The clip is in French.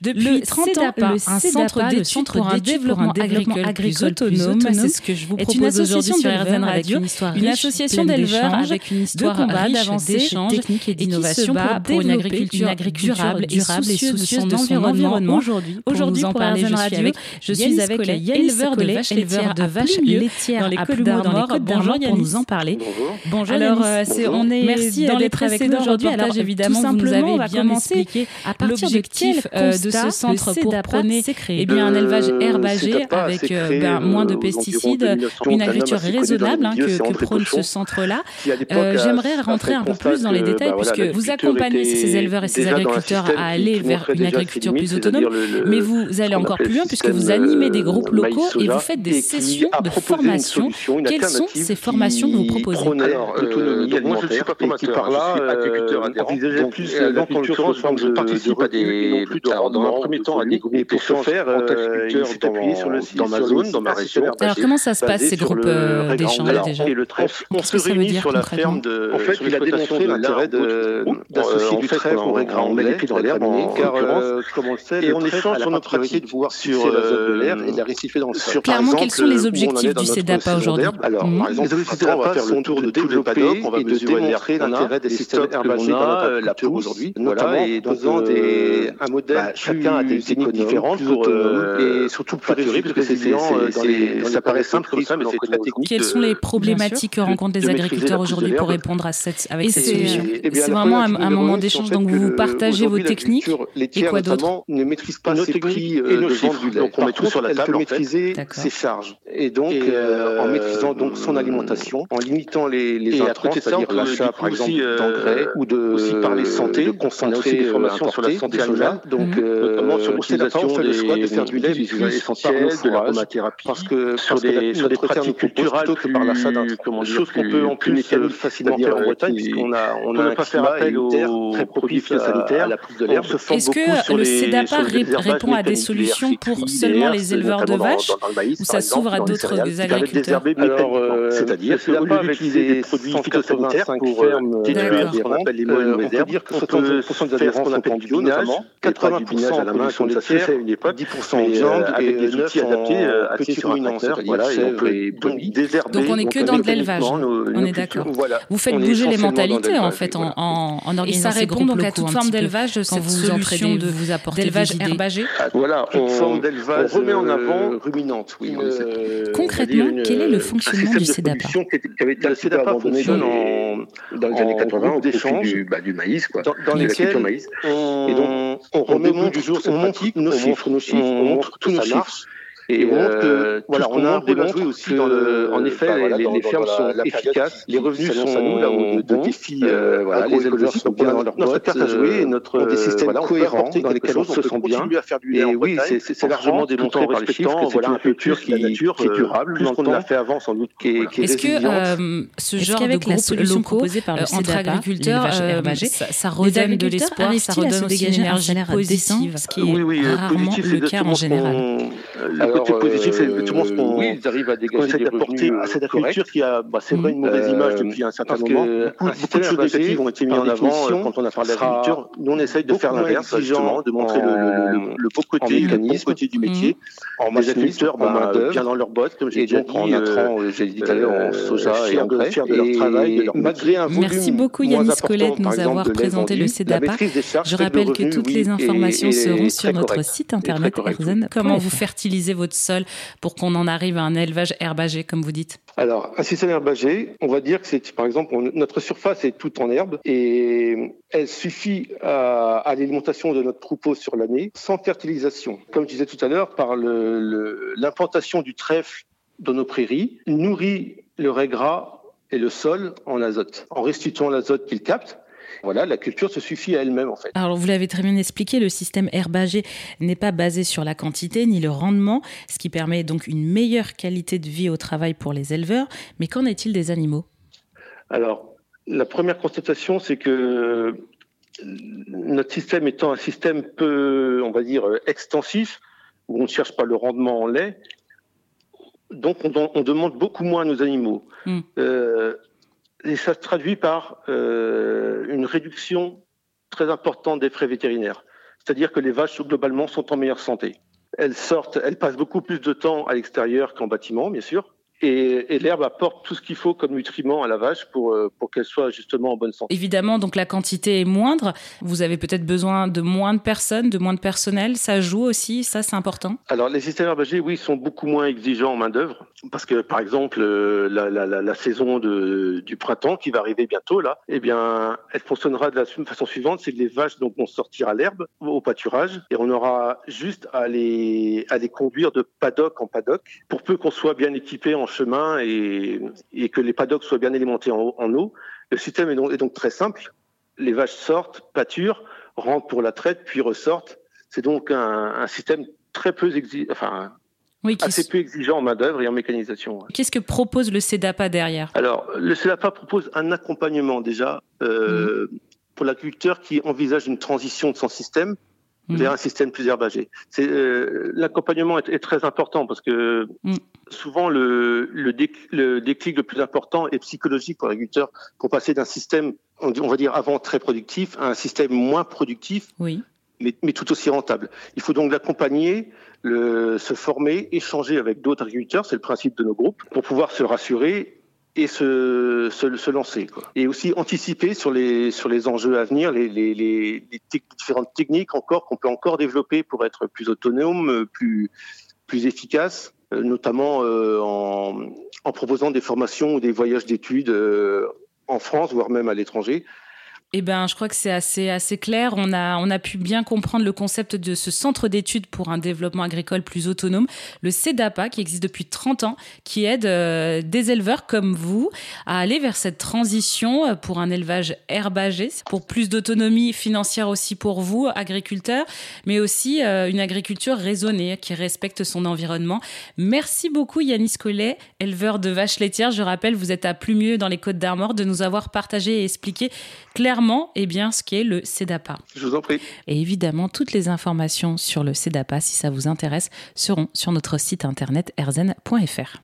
Depuis 30 ans, le Centre d'études pour un développement agricole plus autonome, c'est ce que je vous propose aujourd'hui sur RZN Radio, une association d'éleveurs avec une histoire de combat, d'avancées techniques et d'innovation pour une agriculture durable, durable et soucieuse de son environnement. Aujourd'hui, aujourd'hui pour RZN Radio, je suis avec éleveur de vaches laitières de vaches laitières dans les Côtes d'Armor. Bonjour pour nous en parler. Bonjour. Alors, on est merci dans les précédents aujourd'hui. Alors, évidemment, vous nous avez bien expliqué l'objectif de de ce centre pour prôner eh bien, un élevage euh, herbagé avec euh, ben, moins de euh, pesticides, une agriculture raisonnable hein, que, que prône ce centre-là. J'aimerais rentrer un peu plus dans les détails puisque vous accompagnez ces éleveurs et ces agriculteurs à aller vers une agriculture plus autonome, mais vous allez encore plus loin puisque vous animez des groupes locaux et vous faites des sessions de formation. Quelles sont ces formations que vous proposez? Alors, moi je ne suis pas formateur, je suis agriculteur adhérent. plus l'agriculture je participe à des dans un premier temps à des groupes pour ce faire, euh, il s'est appuyé sur le site, dans ma zone, dans ma région. Alors comment ça se passe ces groupes euh, d'échange déjà Et le trèfle, on se réunit sur la ferme de. En fait, il a démontré l'intérêt d'associer du trèfle au régras anglais, met les pieds dans l'herbe, car comme on le sait, et on échange sur nos pratiques de voir sur la zone de l'air et de la récifer dans le sol. Clairement, quels sont les objectifs du CEDAPA aujourd'hui Alors, par exemple, les objectifs du CEDAPA sont autour de développer et de démontrer l'intérêt des systèmes herbagés dans la peau aujourd'hui, notamment et faisant un modèle chacun a des techniques différentes pour, euh, et surtout plus réduire parce que c'est, ça paraît simple comme ça, mais c'est très technique. Quelles sont les problématiques que rencontrent les agriculteurs aujourd'hui pour répondre à cette, avec cette solution C'est vraiment un, moment d'échange, donc vous partagez vos techniques et quoi d'autre ne maîtrise pas ses prix et nos chiffres, donc on met tout sur la table, maîtriser ses charges. Et donc, euh, en maîtrisant donc son alimentation, en limitant les intrants, c'est-à-dire l'achat par exemple d'engrais ou de aussi parler santé, de concentrer des formations sur la santé animale, donc notamment sur l'utilisation on fait le choix de faire du lait plus essentiel, de l'aromathérapie, parce que sur des, sur des pratiques culturelles plutôt que par l'achat d'un chose qu'on peut en plus facilement faire en Bretagne, puisqu'on a on a pas faire appel aux très propice à la prise de l'herbe. Est-ce que le CEDAPA répond à des solutions pour seulement les éleveurs de vaches ou ça s'ouvre à d'autres agriculteurs Alors, c'est-à-dire que CEDAPA avec des produits phytosanitaires pour détruire ce qu'on appelle les mauvaises herbes, on peut faire ce qu'on appelle du binage, 80% à la main, comme ça se fait à une époque, 10% en viande, avec des outils adaptés, appuyés sur un tracteur, voilà, et on peut désherber. Donc on n'est que dans de l'élevage, on est d'accord. Vous faites bouger les mentalités en fait en, en, en organisant ces groupes donc à toute forme d'élevage vous solution de vous apporter d'élevage herbagé. Voilà, toute forme d'élevage remet en avant ruminante, oui. Concrètement, quel est le fonctionnement du CEDAPA Le CEDAPA fonctionne dans les années 80 d'échange. du maïs, quoi, dans lesquels et donc on remet au du jour cette pratique, nos chiffres, nos chiffres, on montre tous nos chiffres. Et, on montre que, voilà, on a démontré aussi dans le, en effet, les, les, fermes sont efficaces, les revenus sont à nous là où de défis, euh, voilà, les éleveurs sont bien dans leur notre carte à jouer, notre des systèmes cohérents dans lesquels on se sent bien. Et oui, c'est largement démontré par les chiffres voilà une culture qui est durable, plus qu'on a fait avant sans doute, qui est Est-ce que ce genre de groupe solution proposée par le entre agriculteurs, ça redonne de l'espoir, ça redonne aussi une énergie positive, ce qui est rarement le cas en général côté positif, c'est tout le monde oui, ils arrivent à dégager des revenus à cette agriculture qui a, bah, c'est vrai, une mauvaise image depuis un certain moment. Beaucoup de choses négatives ont été mises en avant quand on a parlé d'agriculture. Nous, on essaye de faire l'inverse, justement, de montrer le beau côté, le bon côté du métier. En les agriculteurs, bien dans leur bottes, comme j'ai dit, en intrant, j'ai dit tout à l'heure, en soja et engrais, de leur travail, malgré un volume Merci beaucoup Yannis Colette de nous avoir présenté le CEDAPA. Je rappelle que toutes les informations seront sur notre site internet Erzen. Comment vous votre sol pour qu'on en arrive à un élevage herbagé, comme vous dites Alors, un système herbagé, on va dire que c'est, par exemple, notre surface est toute en herbe et elle suffit à, l'alimentation de notre troupeau sur l'année sans fertilisation. Comme je disais tout à l'heure, par l'implantation du trèfle dans nos prairies, nourrit le régras et le sol en azote, en restituant l'azote qu'il capte voilà, la culture se suffit à elle-même en fait. Alors vous l'avez très bien expliqué, le système herbager n'est pas basé sur la quantité ni le rendement, ce qui permet donc une meilleure qualité de vie au travail pour les éleveurs. Mais qu'en est-il des animaux? Alors la première constatation, c'est que notre système étant un système peu, on va dire, extensif, où on ne cherche pas le rendement en lait, donc on, demande beaucoup moins à nos animaux. Hmm. Euh, et ça se traduit par euh, une réduction très importante des frais vétérinaires. c'est-à-dire que les vaches globalement sont en meilleure santé. Elles sortent, elles passent beaucoup plus de temps à l'extérieur qu'en bâtiment, bien sûr. Et, l'herbe apporte tout ce qu'il faut comme nutriments à la vache pour, euh, pour qu'elle soit justement en bonne santé. Évidemment, donc la quantité est moindre. Vous avez peut-être besoin de moins de personnes, de moins de personnel. Ça joue aussi, ça c'est important? Alors les systèmes herbagers, oui, sont beaucoup moins exigeants en main-d'œuvre. Parce que par exemple, euh, la, la, la, saison de, du printemps qui va arriver bientôt, là, eh bien, elle fonctionnera de la façon suivante c'est que les vaches donc, vont sortir à l'herbe, au pâturage, et on aura juste à les, à les conduire de paddock en paddock, pour peu qu'on soit bien équipé en chemin et, que les paddocks soient bien alimentés en, eau. Le système est donc, est donc, très simple. Les vaches sortent, pâturent, rentrent pour la traite, puis ressortent. C'est donc un, système très peu enfin, assez peu exigeant en main-d'œuvre et en mécanisation. Qu'est-ce que propose le CEDAPA derrière? Alors, le CEDAPA propose un accompagnement déjà euh, mmh. pour l'agriculteur qui envisage une transition de son système Mmh. vers un système plus herbagé. Euh, l'accompagnement est, très important parce que mmh. souvent le, le, déclic le plus important est psychologique pour l'agriculteur pour passer d'un système on va dire avant très productif à un système moins productif. Oui. Mais, mais, tout aussi rentable. Il faut donc l'accompagner, se former, échanger avec d'autres agriculteurs, c'est le principe de nos groupes, pour pouvoir se rassurer et se, se, lancer. Et aussi anticiper sur les, sur les enjeux à venir, les, les, différentes techniques encore qu'on peut encore développer pour être plus autonome, plus, plus efficace, euh, notamment euh, en, proposant des formations ou des voyages d'études euh, en France, voire même à l'étranger, eh ben, je crois que c'est assez, assez clair. On a, on a pu bien comprendre le concept de ce centre d'études pour un développement agricole plus autonome, le CEDAPA, qui existe depuis 30 ans, qui aide euh, des éleveurs comme vous à aller vers cette transition euh, pour un élevage herbagé, pour plus d'autonomie financière aussi pour vous, agriculteurs, mais aussi euh, une agriculture raisonnée qui respecte son environnement. Merci beaucoup Yanis Collet, éleveur de vaches laitières. Je rappelle, vous êtes à Plumieux dans les Côtes d'Armor, de nous avoir partagé et expliqué clairement et eh bien, ce qu'est le CEDAPA. Je vous en prie. Et évidemment, toutes les informations sur le CEDAPA, si ça vous intéresse, seront sur notre site internet erzen.fr.